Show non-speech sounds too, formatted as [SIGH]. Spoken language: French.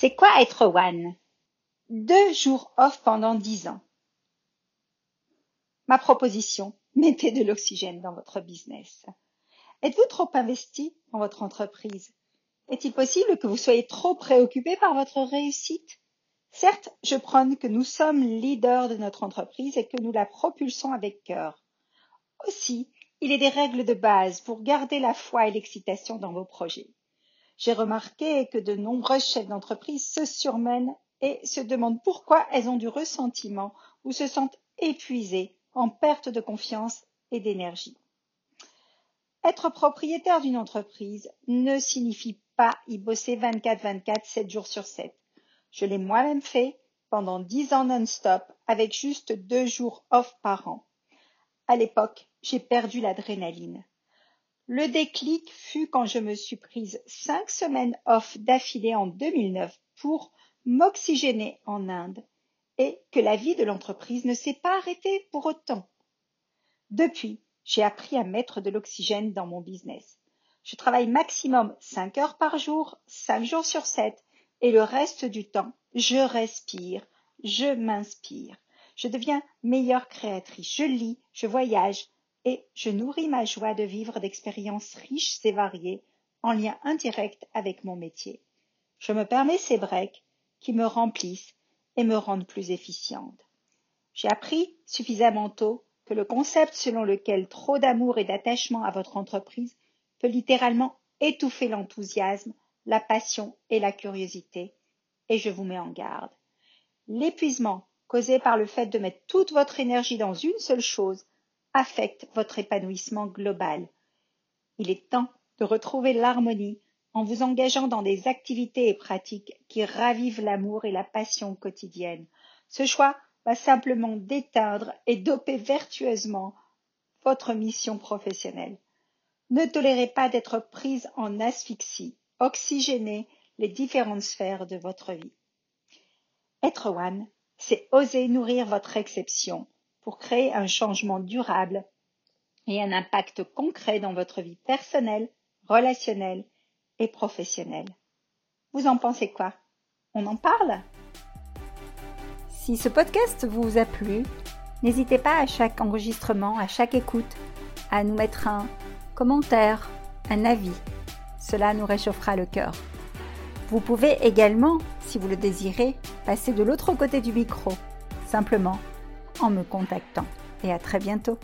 C'est quoi être One? Deux jours off pendant dix ans. Ma proposition, [LAUGHS] mettez de l'oxygène dans votre business. Êtes-vous trop investi dans votre entreprise? Est-il possible que vous soyez trop préoccupé par votre réussite? Certes, je prône que nous sommes leaders de notre entreprise et que nous la propulsons avec cœur. Aussi, il est des règles de base pour garder la foi et l'excitation dans vos projets. J'ai remarqué que de nombreuses chefs d'entreprise se surmènent et se demandent pourquoi elles ont du ressentiment ou se sentent épuisées, en perte de confiance et d'énergie. Être propriétaire d'une entreprise ne signifie pas y bosser 24-24, 7 jours sur 7. Je l'ai moi-même fait pendant 10 ans non-stop avec juste deux jours off par an. À l'époque, j'ai perdu l'adrénaline. Le déclic fut quand je me suis prise cinq semaines off d'affilée en 2009 pour m'oxygéner en Inde et que la vie de l'entreprise ne s'est pas arrêtée pour autant. Depuis, j'ai appris à mettre de l'oxygène dans mon business. Je travaille maximum 5 heures par jour, 5 jours sur 7 et le reste du temps, je respire, je m'inspire. Je deviens meilleure créatrice. Je lis, je voyage, et je nourris ma joie de vivre d'expériences riches et variées en lien indirect avec mon métier. Je me permets ces breaks qui me remplissent et me rendent plus efficiente. J'ai appris suffisamment tôt que le concept selon lequel trop d'amour et d'attachement à votre entreprise peut littéralement étouffer l'enthousiasme, la passion et la curiosité, et je vous mets en garde. L'épuisement causé par le fait de mettre toute votre énergie dans une seule chose affecte votre épanouissement global. Il est temps de retrouver l'harmonie en vous engageant dans des activités et pratiques qui ravivent l'amour et la passion quotidienne. Ce choix va simplement déteindre et doper vertueusement votre mission professionnelle. Ne tolérez pas d'être prise en asphyxie. Oxygénez les différentes sphères de votre vie. Être one, c'est oser nourrir votre exception pour créer un changement durable et un impact concret dans votre vie personnelle, relationnelle et professionnelle. Vous en pensez quoi? On en parle? Si ce podcast vous a plu, n'hésitez pas à chaque enregistrement, à chaque écoute, à nous mettre un commentaire, un avis. Cela nous réchauffera le cœur. Vous pouvez également, si vous le désirez, passer de l'autre côté du micro, simplement en me contactant. Et à très bientôt.